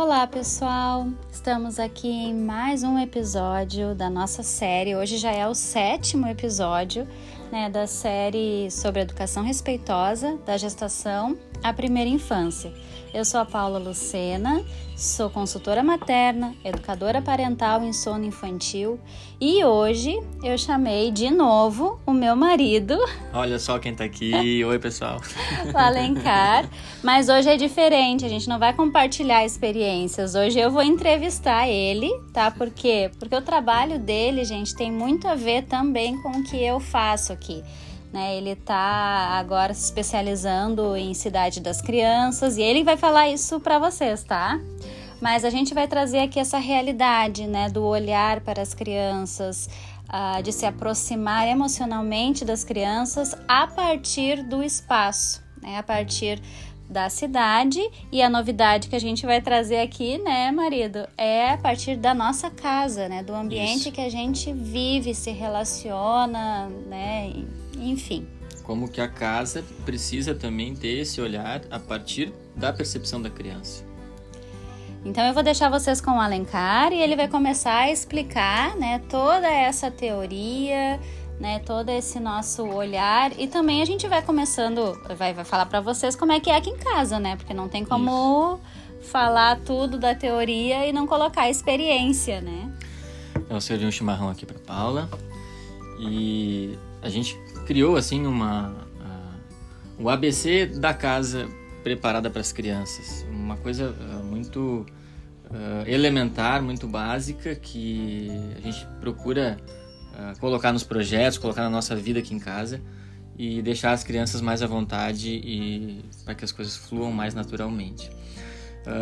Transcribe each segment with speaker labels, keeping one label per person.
Speaker 1: Olá, pessoal! Estamos aqui em mais um episódio da nossa série. Hoje já é o sétimo episódio né, da série sobre educação respeitosa da gestação à primeira infância. Eu sou a Paula Lucena, sou consultora materna, educadora parental em sono infantil e hoje eu chamei de novo o meu marido.
Speaker 2: Olha só quem tá aqui. Oi, pessoal.
Speaker 1: O Alencar. Mas hoje é diferente, a gente não vai compartilhar experiências. Hoje eu vou entrevistar ele, tá? Por quê? Porque o trabalho dele, gente, tem muito a ver também com o que eu faço aqui. Né, ele está agora se especializando em Cidade das Crianças e ele vai falar isso para vocês, tá? Mas a gente vai trazer aqui essa realidade, né, do olhar para as crianças, uh, de se aproximar emocionalmente das crianças a partir do espaço, né, a partir da cidade. E a novidade que a gente vai trazer aqui, né, marido, é a partir da nossa casa, né, do ambiente Isso. que a gente vive, se relaciona, né, enfim.
Speaker 2: Como que a casa precisa também ter esse olhar a partir da percepção da criança.
Speaker 1: Então eu vou deixar vocês com o Alencar e ele vai começar a explicar, né, toda essa teoria, né, todo esse nosso olhar e também a gente vai começando, vai, vai falar para vocês como é que é aqui em casa, né, porque não tem como Isso. falar tudo da teoria e não colocar a experiência, né.
Speaker 2: Eu servi um chimarrão aqui para Paula e a gente criou assim uma uh, o ABC da casa preparada para as crianças, uma coisa uh, muito uh, elementar, muito básica que a gente procura colocar nos projetos, colocar na nossa vida aqui em casa e deixar as crianças mais à vontade e para que as coisas fluam mais naturalmente.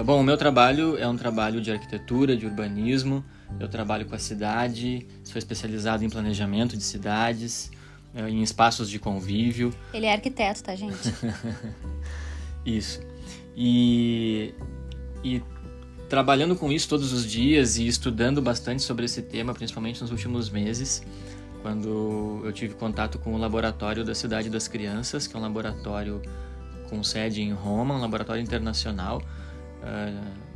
Speaker 2: bom, o meu trabalho é um trabalho de arquitetura, de urbanismo. Eu trabalho com a cidade, sou especializado em planejamento de cidades, em espaços de convívio.
Speaker 1: Ele é arquiteto, tá, gente?
Speaker 2: isso. E, e trabalhando com isso todos os dias e estudando bastante sobre esse tema, principalmente nos últimos meses, quando eu tive contato com o laboratório da Cidade das Crianças, que é um laboratório com sede em Roma, um laboratório internacional, uh,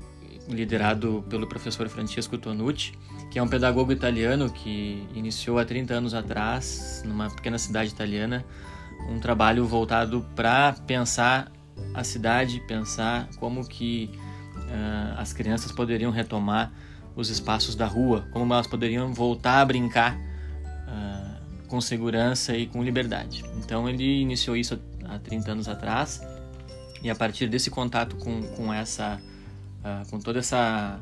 Speaker 2: liderado pelo professor Francesco Tonucci que é um pedagogo italiano que iniciou há 30 anos atrás, numa pequena cidade italiana, um trabalho voltado para pensar a cidade, pensar como que uh, as crianças poderiam retomar os espaços da rua, como elas poderiam voltar a brincar uh, com segurança e com liberdade. Então ele iniciou isso há 30 anos atrás e a partir desse contato com, com essa, uh, com toda essa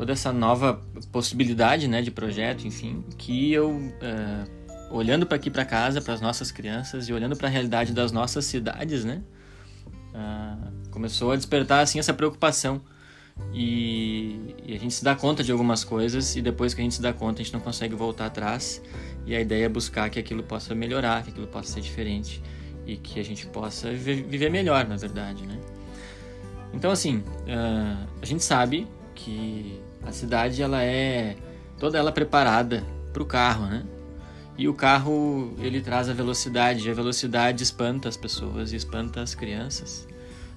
Speaker 2: toda essa nova possibilidade né, de projeto, enfim, que eu, uh, olhando para aqui para casa, para as nossas crianças e olhando para a realidade das nossas cidades, né, uh, começou a despertar assim essa preocupação e, e, a gente se dá conta de algumas coisas e depois que a gente se dá conta a gente não consegue voltar atrás e a ideia é buscar que aquilo possa melhorar, que aquilo possa ser diferente e que a gente possa viver, viver melhor, na verdade, né. Então assim, uh, a gente sabe que a cidade ela é toda ela preparada para o carro, né? E o carro ele traz a velocidade, e a velocidade espanta as pessoas e espanta as crianças.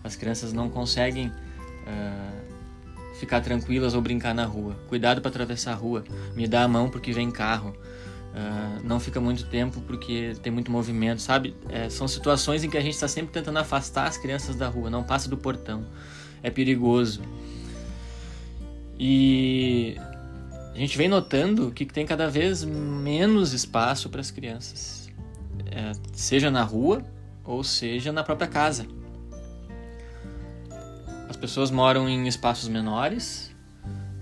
Speaker 2: As crianças não conseguem uh, ficar tranquilas ou brincar na rua. Cuidado para atravessar a rua. Me dá a mão porque vem carro. Uh, não fica muito tempo porque tem muito movimento, sabe? É, são situações em que a gente está sempre tentando afastar as crianças da rua. Não passa do portão. É perigoso. E a gente vem notando que tem cada vez menos espaço para as crianças, é, seja na rua ou seja na própria casa. As pessoas moram em espaços menores,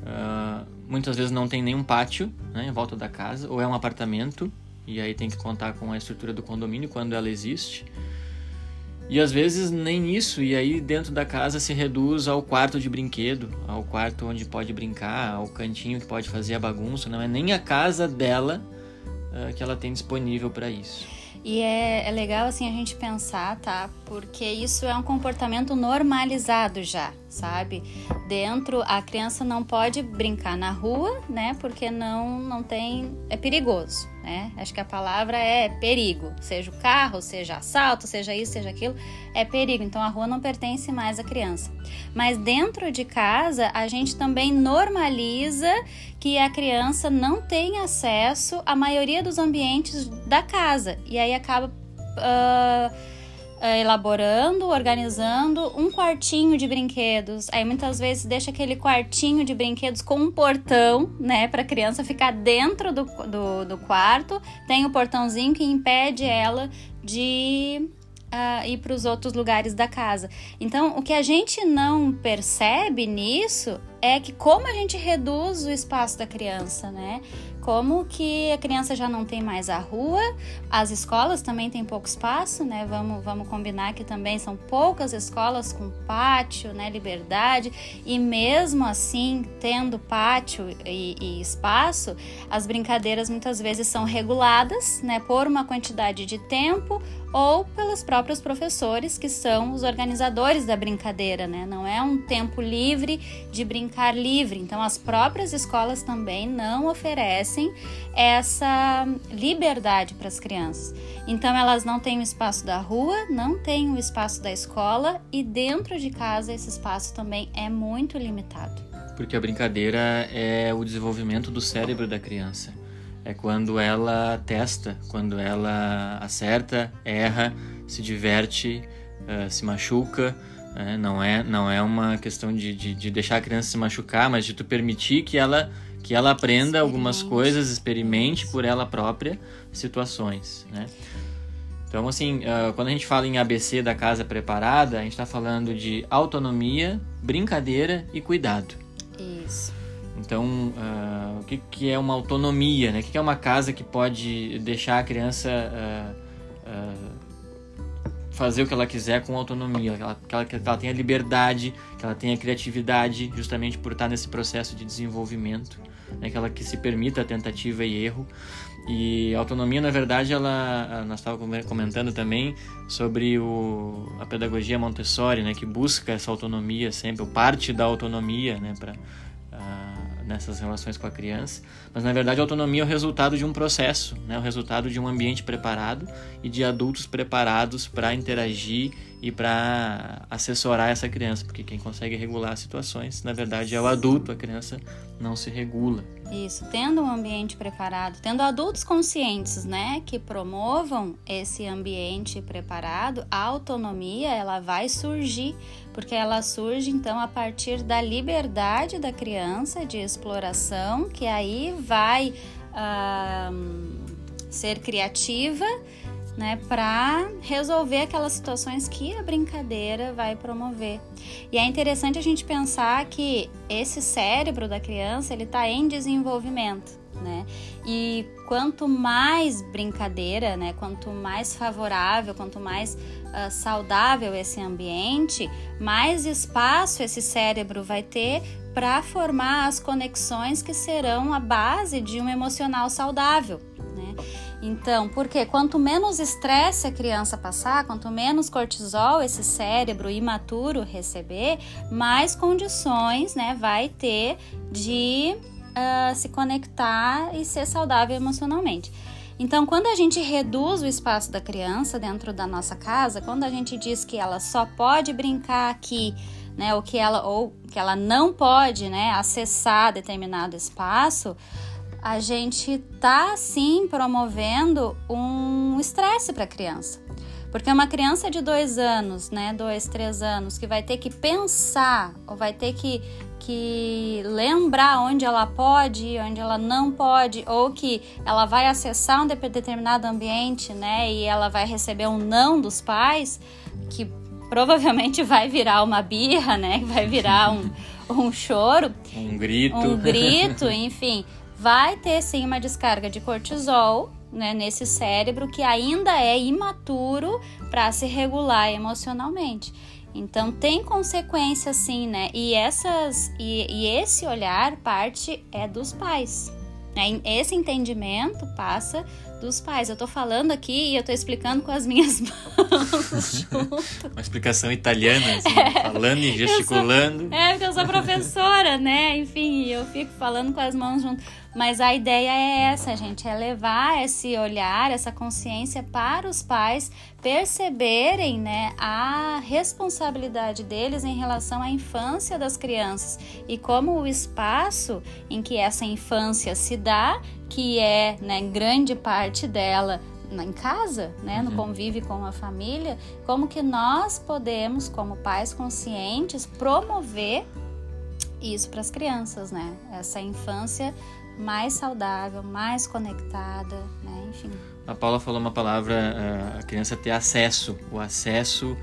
Speaker 2: uh, muitas vezes não tem nenhum pátio né, em volta da casa, ou é um apartamento, e aí tem que contar com a estrutura do condomínio quando ela existe. E às vezes nem isso, e aí dentro da casa se reduz ao quarto de brinquedo, ao quarto onde pode brincar, ao cantinho que pode fazer a bagunça, não é nem a casa dela uh, que ela tem disponível para isso.
Speaker 1: E é, é, legal assim a gente pensar, tá? Porque isso é um comportamento normalizado já, sabe? Dentro a criança não pode brincar na rua, né? Porque não não tem é perigoso né? Acho que a palavra é perigo, seja o carro, seja assalto, seja isso, seja aquilo, é perigo. Então a rua não pertence mais à criança. Mas dentro de casa, a gente também normaliza que a criança não tem acesso à maioria dos ambientes da casa e aí acaba uh, elaborando, organizando um quartinho de brinquedos. Aí muitas vezes deixa aquele quartinho de brinquedos com um portão, né, para a criança ficar dentro do, do, do quarto. Tem o portãozinho que impede ela de uh, ir para os outros lugares da casa. Então, o que a gente não percebe nisso é que como a gente reduz o espaço da criança, né? Como que a criança já não tem mais a rua, as escolas também têm pouco espaço, né? Vamos, vamos combinar que também são poucas escolas com pátio, né? Liberdade, e mesmo assim, tendo pátio e, e espaço, as brincadeiras muitas vezes são reguladas, né? Por uma quantidade de tempo ou pelos próprios professores, que são os organizadores da brincadeira, né? Não é um tempo livre de brincar livre. Então, as próprias escolas também não oferecem essa liberdade para as crianças. Então, elas não têm o espaço da rua, não têm o espaço da escola e dentro de casa esse espaço também é muito limitado.
Speaker 2: Porque a brincadeira é o desenvolvimento do cérebro da criança é quando ela testa, quando ela acerta, erra, se diverte, uh, se machuca. Né? Não, é, não é uma questão de, de, de, deixar a criança se machucar, mas de tu permitir que ela, que ela aprenda algumas coisas, experimente por ela própria situações. Né? Então, assim, uh, quando a gente fala em ABC da casa preparada, a gente está falando de autonomia, brincadeira e cuidado.
Speaker 1: Isso.
Speaker 2: Então, uh, o que, que é uma autonomia? Né? O que, é uma casa que pode deixar a criança uh, uh, fazer o que ela quiser com autonomia? Que ela, que ela, tenha liberdade, que ela tenha criatividade, justamente por estar nesse processo de desenvolvimento, né? que ela que se permita a tentativa e erro. E a autonomia, na verdade, ela, nós estávamos comentando também sobre o, a pedagogia Montessori, né, que busca essa autonomia sempre, parte da autonomia, né, para nessas relações com a criança, mas na verdade a autonomia é o resultado de um processo, né? o resultado de um ambiente preparado e de adultos preparados para interagir e para assessorar essa criança, porque quem consegue regular as situações, na verdade, é o adulto, a criança não se regula.
Speaker 1: Isso, tendo um ambiente preparado, tendo adultos conscientes, né, que promovam esse ambiente preparado, a autonomia ela vai surgir, porque ela surge então a partir da liberdade da criança de exploração, que aí vai uh, ser criativa né, para resolver aquelas situações que a brincadeira vai promover. E é interessante a gente pensar que esse cérebro da criança ele está em desenvolvimento, né? E quanto mais brincadeira, né, quanto mais favorável, quanto mais uh, saudável esse ambiente, mais espaço esse cérebro vai ter para formar as conexões que serão a base de um emocional saudável. Né? Então, porque quanto menos estresse a criança passar, quanto menos cortisol esse cérebro imaturo receber, mais condições né, vai ter de uh, se conectar e ser saudável emocionalmente. Então, quando a gente reduz o espaço da criança dentro da nossa casa, quando a gente diz que ela só pode brincar aqui, né, ou que ela ou que ela não pode, né, acessar determinado espaço, a gente tá sim promovendo um estresse para a criança. Porque uma criança de dois anos, né, dois, três anos, que vai ter que pensar ou vai ter que, que lembrar onde ela pode, onde ela não pode, ou que ela vai acessar um determinado ambiente, né, e ela vai receber um não dos pais, que provavelmente vai virar uma birra, né, vai virar um, um choro,
Speaker 2: um grito,
Speaker 1: um grito, enfim vai ter sim uma descarga de cortisol né, nesse cérebro que ainda é imaturo para se regular emocionalmente. Então tem consequência sim, né? E essas e, e esse olhar parte é dos pais. Né? Esse entendimento passa dos pais. Eu tô falando aqui e eu tô explicando com as minhas mãos junto.
Speaker 2: uma explicação italiana, assim, falando e gesticulando.
Speaker 1: Sou, é, porque eu sou professora, né? Enfim, eu fico falando com as mãos junto. Mas a ideia é essa, gente, é levar esse olhar, essa consciência para os pais perceberem, né, a responsabilidade deles em relação à infância das crianças e como o espaço em que essa infância se dá, que é, né, grande parte dela em casa, né, no uhum. convívio com a família, como que nós podemos, como pais conscientes, promover isso para as crianças, né? Essa infância mais saudável, mais conectada, né? Enfim.
Speaker 2: A Paula falou uma palavra, eh, a criança ter acesso, o acesso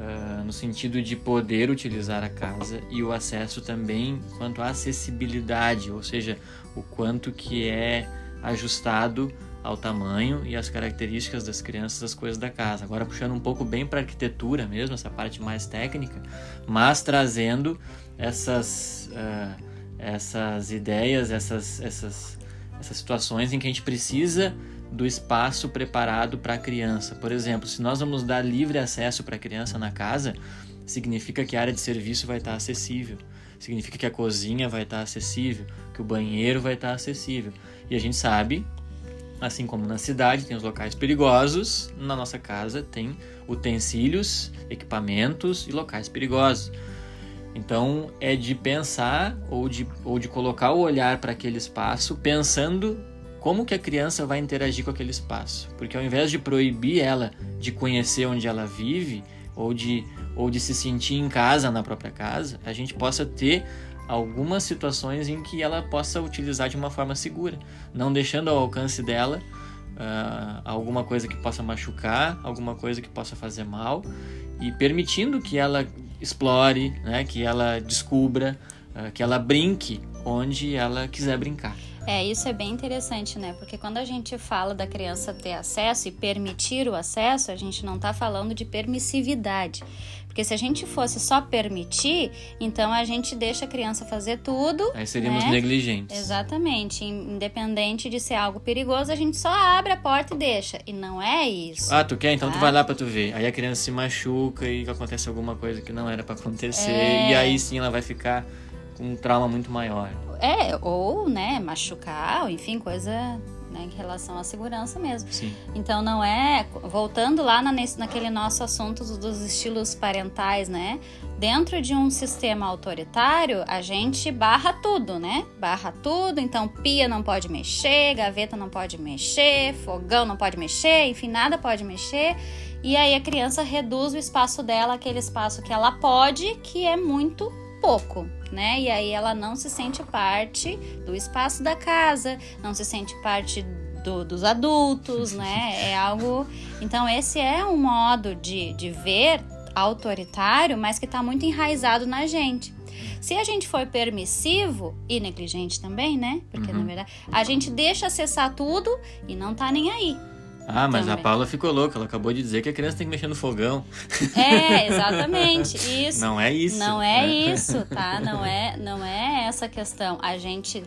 Speaker 2: uh, no sentido de poder utilizar a casa e o acesso também quanto à acessibilidade, ou seja, o quanto que é ajustado ao tamanho e às características das crianças, das coisas da casa. Agora puxando um pouco bem para arquitetura mesmo, essa parte mais técnica, mas trazendo essas uh, essas ideias, essas essas essas situações em que a gente precisa do espaço preparado para a criança. Por exemplo, se nós vamos dar livre acesso para a criança na casa, significa que a área de serviço vai estar acessível, significa que a cozinha vai estar acessível, que o banheiro vai estar acessível. E a gente sabe Assim como na cidade tem os locais perigosos, na nossa casa tem utensílios, equipamentos e locais perigosos. Então é de pensar ou de, ou de colocar o olhar para aquele espaço pensando como que a criança vai interagir com aquele espaço. Porque ao invés de proibir ela de conhecer onde ela vive ou de, ou de se sentir em casa na própria casa, a gente possa ter algumas situações em que ela possa utilizar de uma forma segura, não deixando ao alcance dela uh, alguma coisa que possa machucar, alguma coisa que possa fazer mal e permitindo que ela explore, né, que ela descubra, uh, que ela brinque onde ela quiser brincar.
Speaker 1: É, isso é bem interessante, né? Porque quando a gente fala da criança ter acesso e permitir o acesso, a gente não está falando de permissividade. Porque se a gente fosse só permitir, então a gente deixa a criança fazer tudo.
Speaker 2: Aí seríamos né? negligentes.
Speaker 1: Exatamente. Independente de ser algo perigoso, a gente só abre a porta e deixa. E não é isso.
Speaker 2: Ah, tu quer? Então tá? tu vai lá pra tu ver. Aí a criança se machuca e acontece alguma coisa que não era para acontecer. É... E aí sim ela vai ficar com um trauma muito maior.
Speaker 1: É, ou, né, machucar, ou enfim, coisa né, em relação à segurança mesmo.
Speaker 2: Sim.
Speaker 1: Então não é voltando lá na, naquele nosso assunto dos estilos parentais, né? Dentro de um sistema autoritário, a gente barra tudo, né? Barra tudo, então pia não pode mexer, gaveta não pode mexer, fogão não pode mexer, enfim, nada pode mexer. E aí a criança reduz o espaço dela, aquele espaço que ela pode, que é muito pouco, né? E aí ela não se sente parte do espaço da casa, não se sente parte do, dos adultos, né? É algo. Então, esse é um modo de, de ver autoritário, mas que está muito enraizado na gente. Se a gente for permissivo e negligente também, né? Porque uhum. na verdade a gente deixa acessar tudo e não tá nem aí.
Speaker 2: Ah, mas também. a Paula ficou louca. Ela acabou de dizer que a criança tem que mexer no fogão.
Speaker 1: É, exatamente. Isso.
Speaker 2: Não é isso.
Speaker 1: Não é, é isso, tá? Não é, não é essa questão. A gente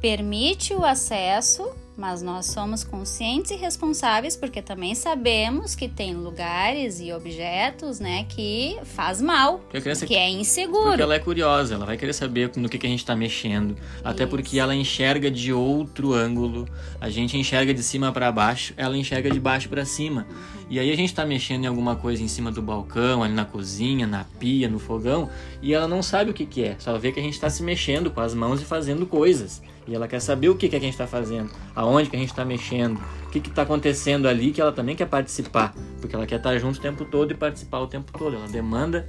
Speaker 1: permite o acesso mas nós somos conscientes e responsáveis porque também sabemos que tem lugares e objetos, né, que faz mal, criança, que é inseguro.
Speaker 2: Porque ela é curiosa, ela vai querer saber no que, que a gente está mexendo, até Isso. porque ela enxerga de outro ângulo. A gente enxerga de cima para baixo, ela enxerga de baixo para cima. E aí a gente está mexendo em alguma coisa em cima do balcão, ali na cozinha, na pia, no fogão, e ela não sabe o que, que é. Só vê que a gente está se mexendo com as mãos e fazendo coisas. E ela quer saber o que, que, a gente está fazendo, aonde que a gente está mexendo, o que está acontecendo ali, que ela também quer participar, porque ela quer estar tá junto o tempo todo e participar o tempo todo. Ela demanda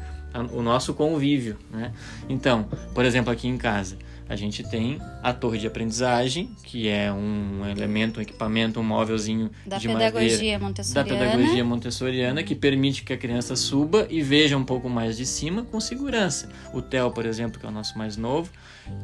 Speaker 2: o nosso convívio, né? Então, por exemplo, aqui em casa, a gente tem a torre de aprendizagem, que é um elemento, um equipamento, um móvelzinho
Speaker 1: da
Speaker 2: de
Speaker 1: pedagogia
Speaker 2: madeira, da pedagogia montessoriana, que permite que a criança suba e veja um pouco mais de cima com segurança. O Theo, por exemplo, que é o nosso mais novo,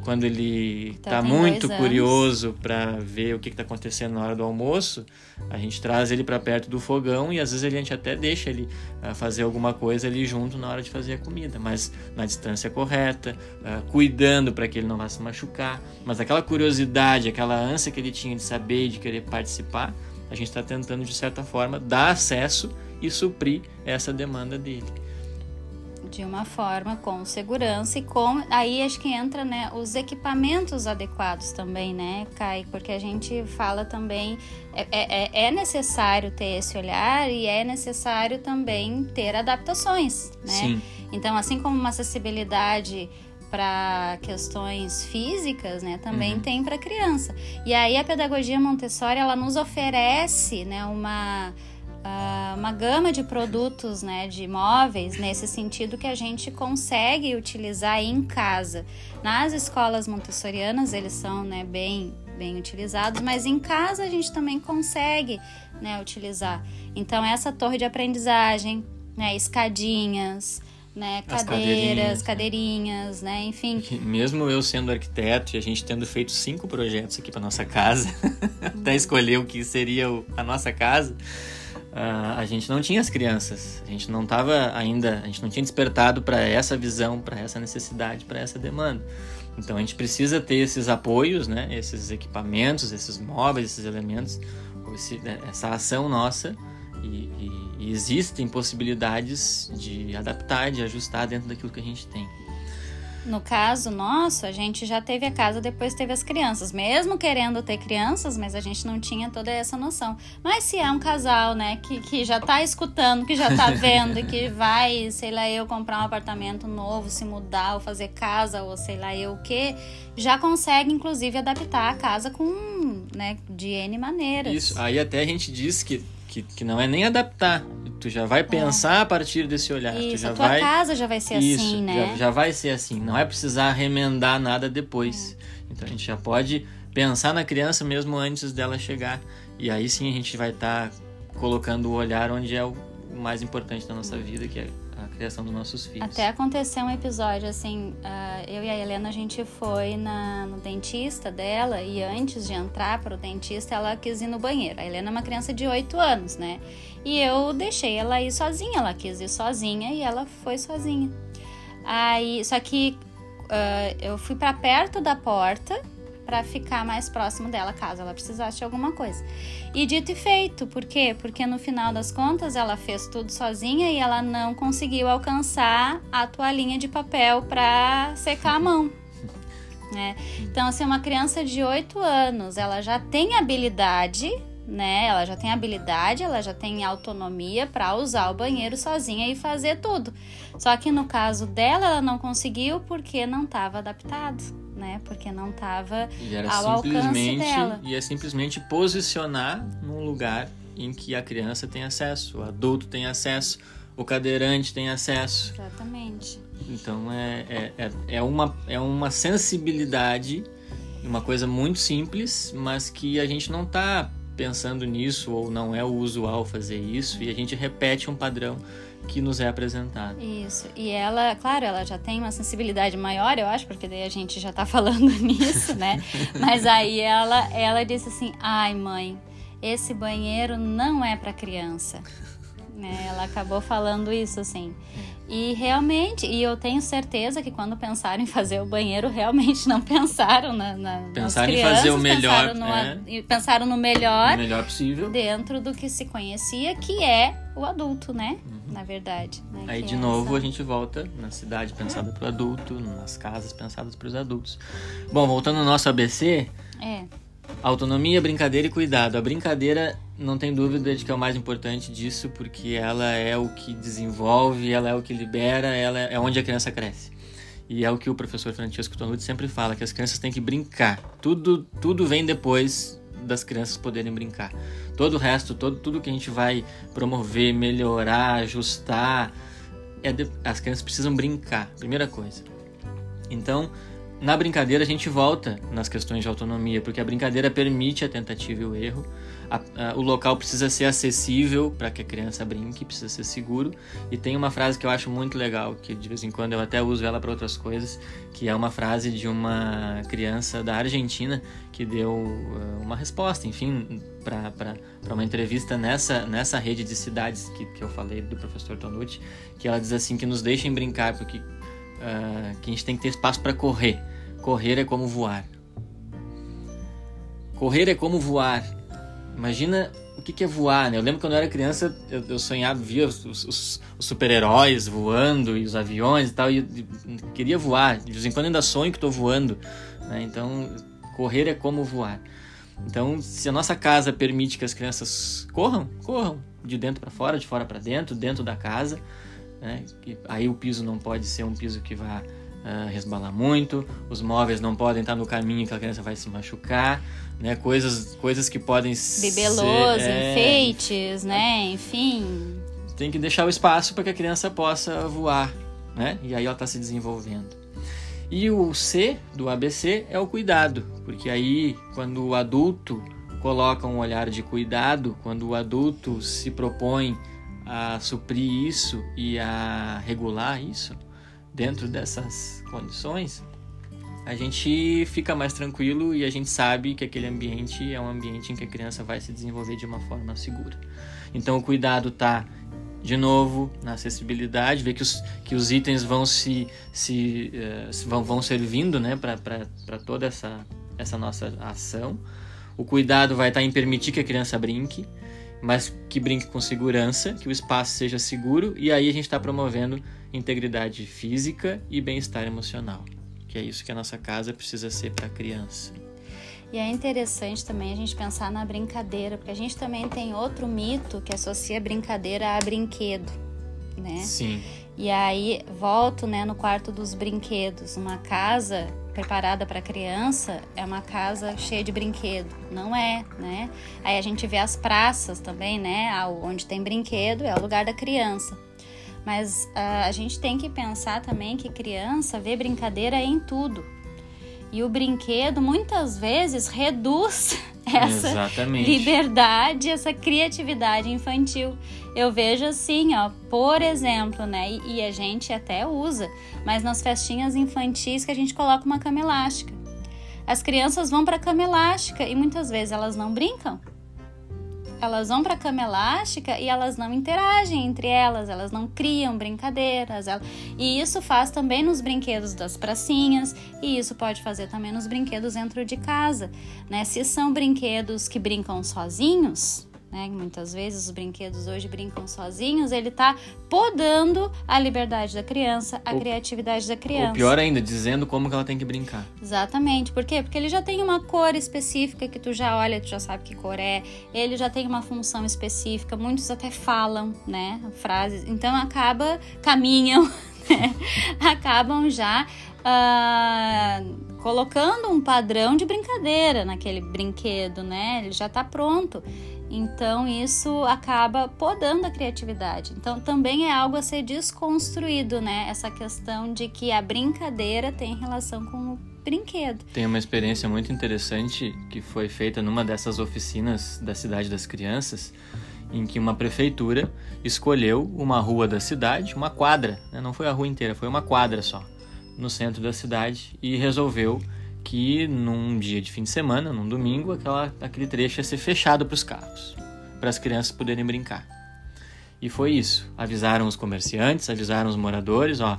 Speaker 2: quando ele está muito curioso para ver o que está acontecendo na hora do almoço, a gente traz ele para perto do fogão e às vezes a gente até deixa ele uh, fazer alguma coisa ali junto na hora de fazer a comida, mas na distância correta, uh, cuidando para que ele não vá se machucar. Mas aquela curiosidade, aquela ânsia que ele tinha de saber de querer participar, a gente está tentando de certa forma dar acesso e suprir essa demanda dele.
Speaker 1: de uma forma com segurança e com aí acho que entra né os equipamentos adequados também né Kai porque a gente fala também é, é, é necessário ter esse olhar e é necessário também ter adaptações né Sim. então assim como uma acessibilidade para questões físicas, né, também uhum. tem para criança. E aí a pedagogia Montessori ela nos oferece, né, uma uh, uma gama de produtos, né, de móveis nesse sentido que a gente consegue utilizar em casa. Nas escolas montessorianas eles são, né, bem bem utilizados, mas em casa a gente também consegue, né, utilizar. Então essa torre de aprendizagem, né, escadinhas, né, cadeiras, cadeirinhas, cadeirinhas, né, enfim.
Speaker 2: Mesmo eu sendo arquiteto e a gente tendo feito cinco projetos aqui para nossa casa, até escolher o que seria a nossa casa, uh, a gente não tinha as crianças, a gente não estava ainda, a gente não tinha despertado para essa visão, para essa necessidade, para essa demanda. Então a gente precisa ter esses apoios, né, esses equipamentos, esses móveis, esses elementos, esse, essa ação nossa e, e, e, existem possibilidades de adaptar, de ajustar dentro daquilo que a gente tem.
Speaker 1: No caso nosso, a gente já teve a casa, depois teve as crianças. Mesmo querendo ter crianças, mas a gente não tinha toda essa noção. Mas se é um casal, né, que, que já tá escutando, que já tá vendo e que vai, sei lá, eu comprar um apartamento novo, se mudar, ou fazer casa, ou sei lá eu o que, já consegue, inclusive, adaptar a casa com, né, de N maneiras.
Speaker 2: Isso, aí até a gente diz que que, que não é nem adaptar. Tu já vai pensar é. a partir desse olhar.
Speaker 1: Isso,
Speaker 2: tu já
Speaker 1: a tua
Speaker 2: vai...
Speaker 1: casa já vai ser
Speaker 2: Isso,
Speaker 1: assim, né?
Speaker 2: Já, já vai ser assim. Não é precisar remendar nada depois. É. Então a gente já pode pensar na criança mesmo antes dela chegar. E aí sim a gente vai estar tá colocando o olhar onde é o mais importante da nossa vida, que é criação dos nossos filhos.
Speaker 1: Até aconteceu um episódio assim, uh, eu e a Helena a gente foi na, no dentista dela e antes de entrar para o dentista ela quis ir no banheiro. A Helena é uma criança de 8 anos, né? E eu deixei ela ir sozinha, ela quis ir sozinha e ela foi sozinha. Aí, só que uh, eu fui para perto da porta para ficar mais próximo dela caso ela precisasse de alguma coisa. E dito e feito, por quê? Porque no final das contas ela fez tudo sozinha e ela não conseguiu alcançar a toalhinha de papel para secar a mão. Né? Então, assim, uma criança de 8 anos, ela já tem habilidade né? Ela já tem habilidade, ela já tem autonomia para usar o banheiro sozinha e fazer tudo. Só que no caso dela, ela não conseguiu porque não estava adaptado, né? Porque não estava ao alcance dela.
Speaker 2: E é simplesmente posicionar num lugar em que a criança tem acesso, o adulto tem acesso, o cadeirante tem acesso.
Speaker 1: Exatamente.
Speaker 2: Então é, é, é, é uma, é uma sensibilidade, uma coisa muito simples, mas que a gente não está pensando nisso ou não é o usual fazer isso e a gente repete um padrão que nos é apresentado.
Speaker 1: Isso. E ela, claro, ela já tem uma sensibilidade maior, eu acho, porque daí a gente já tá falando nisso, né? Mas aí ela ela disse assim: "Ai, mãe, esse banheiro não é para criança". Né? Ela acabou falando isso assim. E realmente, e eu tenho certeza que quando pensaram em fazer o banheiro, realmente não pensaram na, na
Speaker 2: pensaram em fazer o melhor,
Speaker 1: pensaram no, é. pensaram no melhor,
Speaker 2: melhor possível
Speaker 1: dentro do que se conhecia, que é o adulto, né? Uhum. Na verdade. Né?
Speaker 2: Aí
Speaker 1: que
Speaker 2: de é novo essa... a gente volta na cidade pensada para o adulto, nas casas pensadas para os adultos. Bom, voltando ao nosso ABC.
Speaker 1: É.
Speaker 2: Autonomia, brincadeira e cuidado. A brincadeira não tem dúvida de que é o mais importante disso, porque ela é o que desenvolve, ela é o que libera, ela é onde a criança cresce. E é o que o professor Francisco Tonucci sempre fala, que as crianças têm que brincar. Tudo, tudo vem depois das crianças poderem brincar. Todo o resto, todo, tudo que a gente vai promover, melhorar, ajustar, é de, as crianças precisam brincar, primeira coisa. Então, na brincadeira a gente volta nas questões de autonomia, porque a brincadeira permite a tentativa e o erro. A, a, o local precisa ser acessível para que a criança brinque, precisa ser seguro. E tem uma frase que eu acho muito legal, que de vez em quando eu até uso ela para outras coisas, que é uma frase de uma criança da Argentina que deu uh, uma resposta, enfim, para uma entrevista nessa, nessa rede de cidades que, que eu falei do professor Tonucci, que ela diz assim que nos deixem brincar, porque uh, que a gente tem que ter espaço para correr Correr é como voar. Correr é como voar. Imagina o que, que é voar, né? Eu lembro quando eu era criança, eu, eu sonhava, via os, os, os super-heróis voando e os aviões e tal, e, e, queria voar. De vez em quando ainda sonho que estou voando, né? Então, correr é como voar. Então, se a nossa casa permite que as crianças corram, corram de dentro para fora, de fora para dentro, dentro da casa, né? aí o piso não pode ser um piso que vá uh, resbalar muito, os móveis não podem estar no caminho que a criança vai se machucar, né? Coisas, coisas que podem
Speaker 1: Bibelôs, é... enfeites, né? Enfim.
Speaker 2: Tem que deixar o espaço para que a criança possa voar, né? E aí ela está se desenvolvendo. E o C do ABC é o cuidado, porque aí quando o adulto coloca um olhar de cuidado, quando o adulto se propõe a suprir isso e a regular isso dentro dessas condições, a gente fica mais tranquilo e a gente sabe que aquele ambiente é um ambiente em que a criança vai se desenvolver de uma forma segura. Então o cuidado está de novo na acessibilidade, ver que os, que os itens vão se, se uh, vão, vão servindo né, para toda essa, essa nossa ação. O cuidado vai estar em permitir que a criança brinque, mas que brinque com segurança, que o espaço seja seguro, e aí a gente está promovendo integridade física e bem-estar emocional que é isso que a nossa casa precisa ser para a criança.
Speaker 1: E é interessante também a gente pensar na brincadeira, porque a gente também tem outro mito que associa brincadeira a brinquedo, né?
Speaker 2: Sim.
Speaker 1: E aí volto, né, no quarto dos brinquedos. Uma casa preparada para criança é uma casa cheia de brinquedo, não é, né? Aí a gente vê as praças também, né, onde tem brinquedo é o lugar da criança. Mas uh, a gente tem que pensar também que criança vê brincadeira em tudo. E o brinquedo muitas vezes reduz essa
Speaker 2: Exatamente.
Speaker 1: liberdade, essa criatividade infantil. Eu vejo assim, ó, por exemplo, né? E, e a gente até usa, mas nas festinhas infantis que a gente coloca uma cama elástica. As crianças vão para a cama elástica e muitas vezes elas não brincam elas vão para a cama elástica e elas não interagem entre elas, elas não criam brincadeiras. E isso faz também nos brinquedos das pracinhas e isso pode fazer também nos brinquedos dentro de casa, né? Se são brinquedos que brincam sozinhos, né? Muitas vezes os brinquedos hoje brincam sozinhos, ele está podando a liberdade da criança, a o, criatividade da criança. Ou
Speaker 2: pior ainda, dizendo como que ela tem que brincar.
Speaker 1: Exatamente. Por quê? Porque ele já tem uma cor específica que tu já olha, tu já sabe que cor é. Ele já tem uma função específica. Muitos até falam, né? Frases. Então acaba, caminham, né? acabam já uh, colocando um padrão de brincadeira naquele brinquedo, né? Ele já está pronto. Então isso acaba podando a criatividade. Então também é algo a ser desconstruído, né? Essa questão de que a brincadeira tem relação com o brinquedo.
Speaker 2: Tem uma experiência muito interessante que foi feita numa dessas oficinas da cidade das crianças, em que uma prefeitura escolheu uma rua da cidade, uma quadra, né? não foi a rua inteira, foi uma quadra só, no centro da cidade e resolveu que num dia de fim de semana, num domingo, aquela, aquele trecho ia ser fechado para os carros, para as crianças poderem brincar. E foi isso. Avisaram os comerciantes, avisaram os moradores, ó,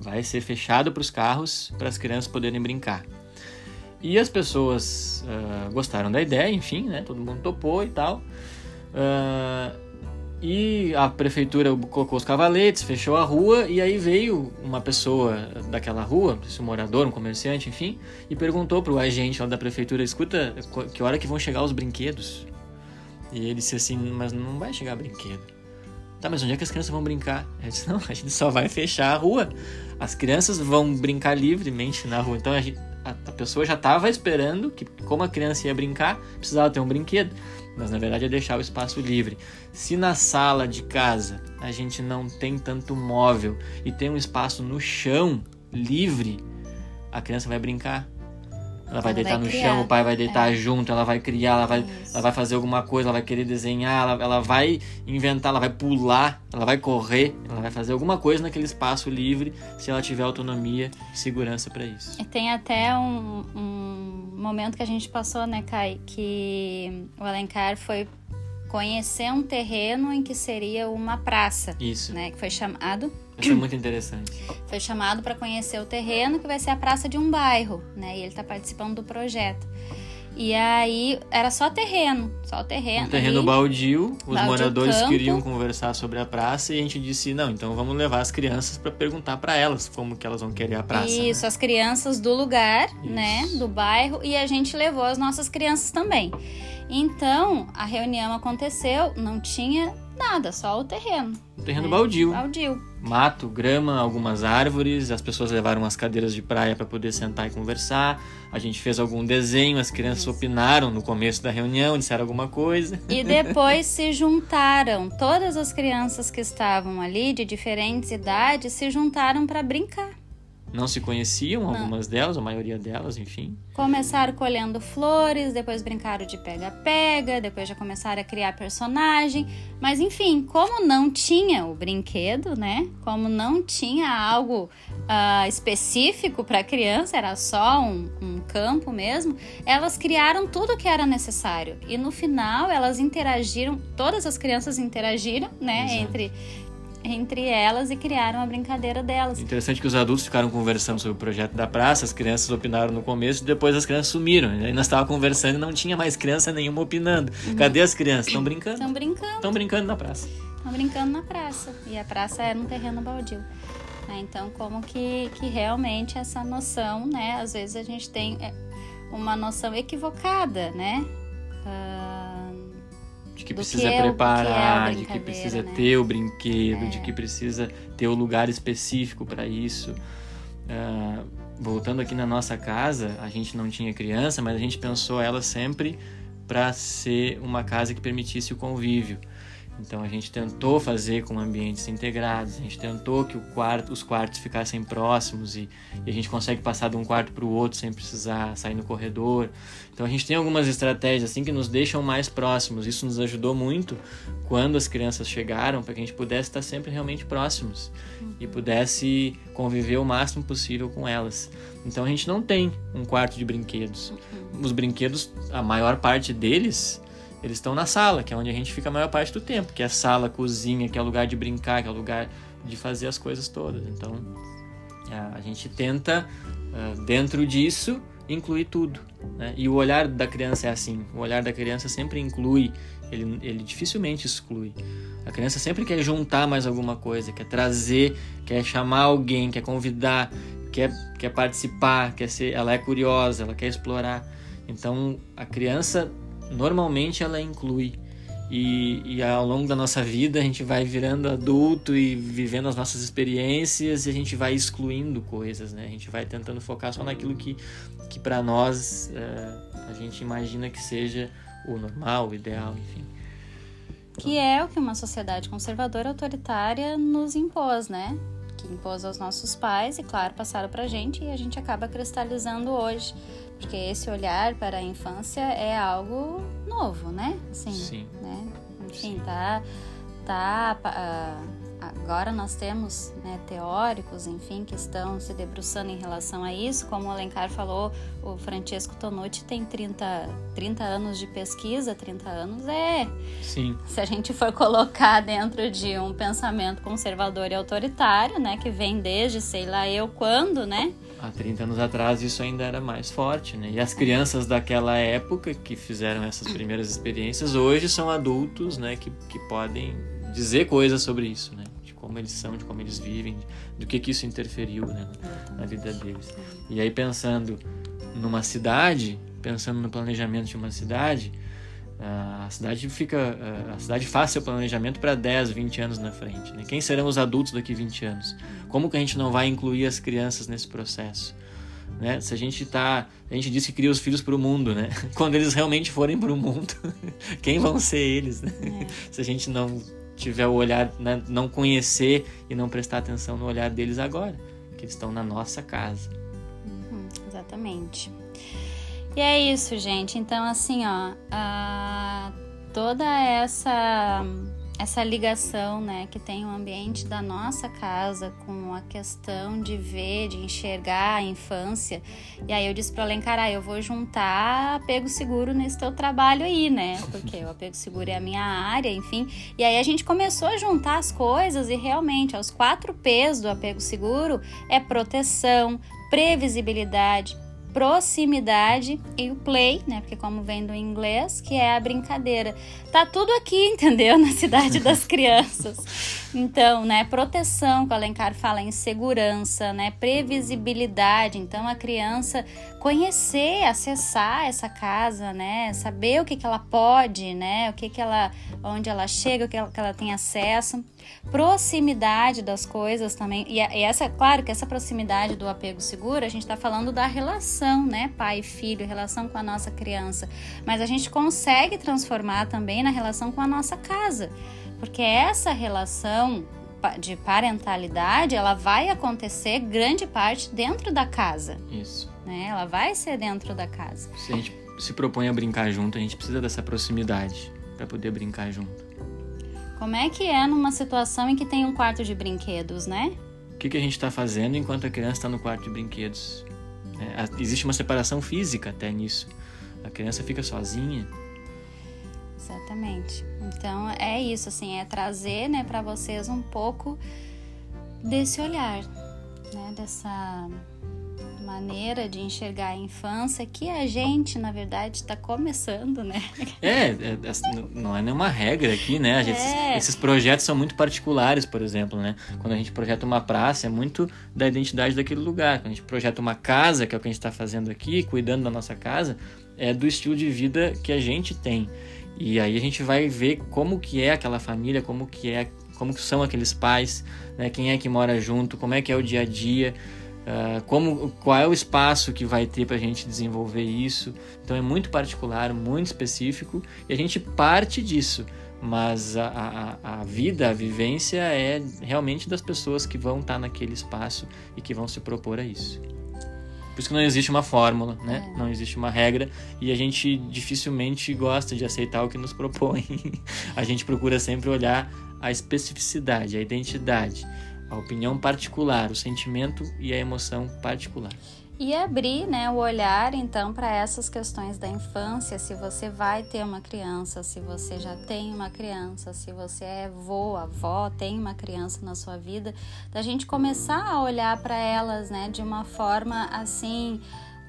Speaker 2: vai ser fechado para os carros para as crianças poderem brincar. E as pessoas uh, gostaram da ideia, enfim, né? Todo mundo topou e tal. Uh, e a prefeitura colocou os cavaletes, fechou a rua, e aí veio uma pessoa daquela rua, um morador, um comerciante, enfim, e perguntou para o agente lá da prefeitura: escuta, que hora que vão chegar os brinquedos? E ele disse assim: mas não vai chegar brinquedo. Tá, mas onde é que as crianças vão brincar? Ele disse: não, a gente só vai fechar a rua. As crianças vão brincar livremente na rua. Então a, gente, a, a pessoa já estava esperando que, como a criança ia brincar, precisava ter um brinquedo mas na verdade é deixar o espaço livre. Se na sala de casa a gente não tem tanto móvel e tem um espaço no chão livre, a criança vai brincar. Ela vai ela deitar vai no criar. chão, o pai vai deitar é. junto, ela vai criar, ela vai, ela vai fazer alguma coisa, ela vai querer desenhar, ela, ela vai inventar, ela vai pular, ela vai correr, ela vai fazer alguma coisa naquele espaço livre se ela tiver autonomia e segurança para isso.
Speaker 1: E tem até um, um momento que a gente passou, né, Kai, que o Alencar foi conhecer um terreno em que seria uma praça.
Speaker 2: Isso.
Speaker 1: Né, que foi chamado.
Speaker 2: Isso é muito interessante.
Speaker 1: Foi chamado para conhecer o terreno, que vai ser a praça de um bairro, né? E ele está participando do projeto. E aí era só terreno, só terreno.
Speaker 2: Um terreno
Speaker 1: ali.
Speaker 2: baldio, os
Speaker 1: Baldio,
Speaker 2: moradores
Speaker 1: campo.
Speaker 2: queriam conversar sobre a praça e a gente disse, não, então vamos levar as crianças para perguntar para elas como que elas vão querer a praça. né?
Speaker 1: Isso, as crianças do lugar,
Speaker 2: Isso.
Speaker 1: né, do bairro, e a gente levou as nossas crianças também. Então, a reunião aconteceu, não tinha nada, só o terreno.
Speaker 2: Terreno
Speaker 1: né?
Speaker 2: baldio,
Speaker 1: Baldio.
Speaker 2: mato, grama, algumas árvores, as pessoas levaram as cadeiras de praia para poder sentar e conversar. A gente fez algum desenho, as crianças opinaram no começo da reunião, disseram alguma coisa.
Speaker 1: E depois se juntaram, todas as crianças que estavam ali, de diferentes idades, se juntaram para brincar.
Speaker 2: Não se conheciam, algumas delas, a maioria delas, enfim.
Speaker 1: Começaram colhendo flores, depois brincaram de pega-pega, depois já começaram a criar personagem. Mas enfim, como não tinha o brinquedo, né? Como não tinha algo ah, específico para criança, era só um, um campo mesmo, elas criaram tudo que era necessário. E no final elas interagiram, todas as crianças interagiram, né?
Speaker 2: Exato.
Speaker 1: Entre, entre elas e criaram a brincadeira delas.
Speaker 2: Interessante que os adultos ficaram conversando sobre o projeto da praça, as crianças opinaram no começo e depois as crianças sumiram. Aí nós estávamos conversando e não tinha mais criança nenhuma opinando. Cadê as crianças? Estão brincando?
Speaker 1: Estão brincando.
Speaker 2: Estão brincando na praça.
Speaker 1: Estão brincando na praça. E a praça era um terreno baldio. né? Então, como que, que realmente essa noção, né? Às vezes a gente tem é, uma noção equivocada, né? Ah,
Speaker 2: De que
Speaker 1: Do
Speaker 2: precisa
Speaker 1: que é
Speaker 2: preparar,
Speaker 1: que é
Speaker 2: de que precisa
Speaker 1: né?
Speaker 2: ter o brinquedo, de que precisa ter o lugar específico para isso. Ah, voltando aqui na nossa casa, a gente não tinha criança, mas a gente pensou ela sempre para ser uma casa que permitisse o convívio. Então a gente tentou fazer com ambientes integrados, a gente tentou que o quarto, os quartos ficassem próximos e, e a gente consegue passar de um quarto para o outro sem precisar sair no corredor. Então a gente tem algumas estratégias assim que nos deixam mais próximos. Isso nos ajudou muito quando as crianças chegaram para que a gente pudesse estar sempre realmente próximos e pudesse conviver o máximo possível com elas. Então a gente não tem um quarto de brinquedos. Os brinquedos, a maior parte deles eles estão na sala, que é onde a gente fica a maior parte do tempo, que é sala, cozinha, que é lugar de brincar, que é lugar de fazer as coisas todas. Então, a gente tenta, ah, dentro disso, incluir tudo. Né? E o olhar da criança é assim: o olhar da criança sempre inclui, ele, ele dificilmente exclui. A criança sempre quer juntar mais alguma coisa, quer trazer, quer chamar alguém, quer convidar, quer, quer participar, quer ser, ela é curiosa, ela quer explorar. Então, a criança normalmente ela inclui. E, e ao longo da nossa vida a gente vai virando adulto e vivendo as nossas experiências e a gente vai excluindo coisas, né? A gente vai tentando focar só naquilo que, que para nós eh, a gente imagina que seja o normal, o ideal, enfim.
Speaker 1: que é o que uma sociedade conservadora autoritária nos impôs, né? Que impôs aos nossos pais e, claro, passaram pra gente e a gente acaba cristalizando hoje. Porque esse olhar para a infância é algo novo, né? Assim,
Speaker 2: Sim.
Speaker 1: né? Enfim,
Speaker 2: Sim.
Speaker 1: tá, tá ah, agora nós temos né, teóricos, enfim, que estão se debruçando em relação a isso. Como o Alencar falou, o Francesco Tonucci tem 30, 30 anos de pesquisa, 30 anos é
Speaker 2: Sim,
Speaker 1: se a gente for colocar dentro de um pensamento conservador e autoritário, né, que vem desde sei lá eu quando, né?
Speaker 2: há 30 anos atrás isso ainda era mais forte, né? E as crianças daquela época que fizeram essas primeiras experiências hoje são adultos, né, que, que podem dizer coisas sobre isso, né? Como eles são, de como eles vivem, do que que isso interferiu, né, na vida deles. E aí pensando numa cidade, pensando no planejamento de uma cidade, a cidade fica a cidade faz seu planejamento para 10, 20 anos na frente, né? Quem serão os adultos daqui 20 anos? Como que a gente não vai incluir as crianças nesse processo? Né? Se a gente tá, a gente diz que cria os filhos para o mundo, né? Quando eles realmente forem para o mundo, quem vão ser eles, né? Se a gente não tiver o olhar, né? não conhecer e não prestar atenção no olhar deles agora, que eles estão na nossa casa.
Speaker 1: Uhum, exatamente. E é isso, gente. Então, assim, ó, a- toda essa essa ligação, né, que tem o ambiente da nossa casa com a questão de ver, de enxergar a infância. E aí eu disse para Alencar, ah, eu vou juntar apego seguro nesse teu trabalho aí, né? Porque o apego seguro é a minha área, enfim. E aí a gente começou a juntar as coisas e realmente, os quatro P's do apego seguro é proteção, previsibilidade, proximidade e o play, né? Porque como vem do inglês, que é a brincadeira. Tá tudo aqui, entendeu? Na cidade das crianças. Então, né, proteção, que o Alencar fala em segurança, né, previsibilidade. Então, a criança conhecer, acessar essa casa, né, saber o que, que ela pode, né, o que, que ela, onde ela chega, o que ela, que ela tem acesso, proximidade das coisas também. E, e essa, claro que essa proximidade do apego seguro, a gente está falando da relação, né, pai e filho, relação com a nossa criança. Mas a gente consegue transformar também na relação com a nossa casa porque essa relação de parentalidade ela vai acontecer grande parte dentro da casa.
Speaker 2: Isso.
Speaker 1: Né? Ela vai ser dentro da casa.
Speaker 2: Se a gente se propõe a brincar junto, a gente precisa dessa proximidade para poder brincar junto.
Speaker 1: Como é que é numa situação em que tem um quarto de brinquedos, né?
Speaker 2: O que, que a gente está fazendo enquanto a criança está no quarto de brinquedos? É, existe uma separação física até nisso. A criança fica sozinha,
Speaker 1: Exatamente. Então é isso, assim, é trazer, né, para vocês um pouco desse olhar, né, dessa maneira de enxergar a infância que a gente, na verdade, está começando, né?
Speaker 2: É, é, não é nenhuma regra aqui, né? Gente, é. Esses projetos são muito particulares, por exemplo, né? Quando a gente projeta uma praça, é muito da identidade daquele lugar. Quando a gente projeta uma casa, que é o que a gente está fazendo aqui, cuidando da nossa casa, é do estilo de vida que a gente tem. E aí a gente vai ver como que é aquela família, como que é, como que são aqueles pais, né? quem é que mora junto, como é que é o dia a dia, uh, como, qual é o espaço que vai ter para a gente desenvolver isso. Então é muito particular, muito específico e a gente parte disso. Mas a, a, a vida, a vivência é realmente das pessoas que vão estar tá naquele espaço e que vão se propor a isso. Por isso que não existe uma fórmula, né? É. Não existe uma regra e a gente dificilmente gosta de aceitar o que nos propõe. a gente procura sempre olhar a especificidade, a identidade, a opinião particular, o sentimento e a emoção particular
Speaker 1: e abrir né, o olhar então para essas questões da infância, se você vai ter uma criança, se você já tem uma criança, se você é avô, avó, tem uma criança na sua vida, da gente começar a olhar para elas né, de uma forma assim.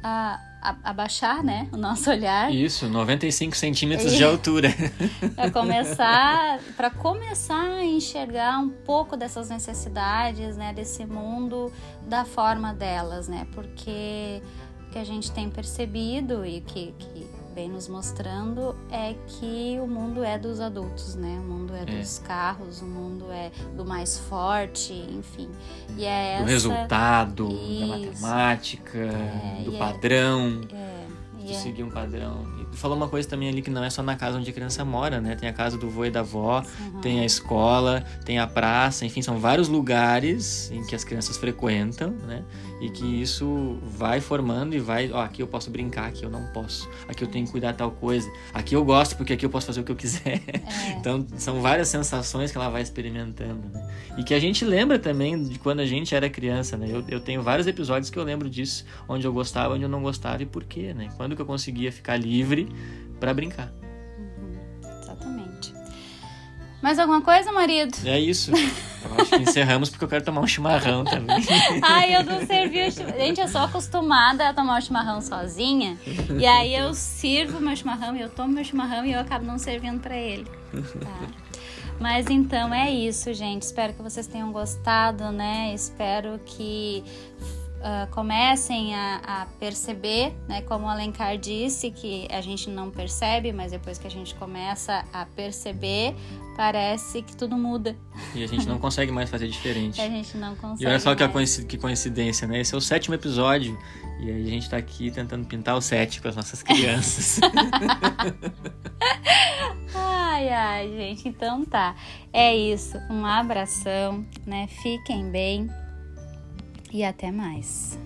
Speaker 1: Uh, abaixar, né, o nosso olhar.
Speaker 2: Isso, 95 centímetros de altura.
Speaker 1: para começar, para começar a enxergar um pouco dessas necessidades, né, desse mundo da forma delas, né, porque que a gente tem percebido e que, que vem nos mostrando é que o mundo é dos adultos, né? O mundo é, é. dos carros, o mundo é do mais forte, enfim. E é
Speaker 2: do
Speaker 1: essa...
Speaker 2: resultado, Isso. da matemática, é, do é padrão. É, de é seguir um padrão. E falou uma coisa também ali que não é só na casa onde a criança mora, né? Tem a casa do vô e da avó, uhum. tem a escola, tem a praça, enfim, são vários lugares em que as crianças frequentam, né? E que isso vai formando e vai, ó, aqui eu posso brincar, aqui eu não posso, aqui eu tenho que cuidar tal coisa, aqui eu gosto porque aqui eu posso fazer o que eu quiser. É. Então são várias sensações que ela vai experimentando, né? E que a gente lembra também de quando a gente era criança, né? Eu, eu tenho vários episódios que eu lembro disso, onde eu gostava, onde eu não gostava e por quê, né? Quando que eu conseguia ficar livre para brincar.
Speaker 1: Uhum, exatamente. Mais alguma coisa, marido?
Speaker 2: É isso. Acho que encerramos porque eu quero tomar um chimarrão também.
Speaker 1: Ai, eu não servi o chimarrão. Gente, eu sou acostumada a tomar o chimarrão sozinha. E aí eu sirvo meu chimarrão eu tomo meu chimarrão e eu acabo não servindo para ele. Tá? Mas então é isso, gente. Espero que vocês tenham gostado, né? Espero que uh, comecem a, a, perceber, né, como o Alencar disse, que a gente não percebe, mas depois que a gente começa a perceber, parece que tudo muda.
Speaker 2: E a gente não consegue mais fazer diferente.
Speaker 1: a gente não consegue.
Speaker 2: E olha só mais. que coincidência, né? Esse é o sétimo episódio e a gente tá aqui tentando pintar o sete com as nossas crianças.
Speaker 1: ai, ai, gente, então tá. É isso. Um abração, né? Fiquem bem e até mais.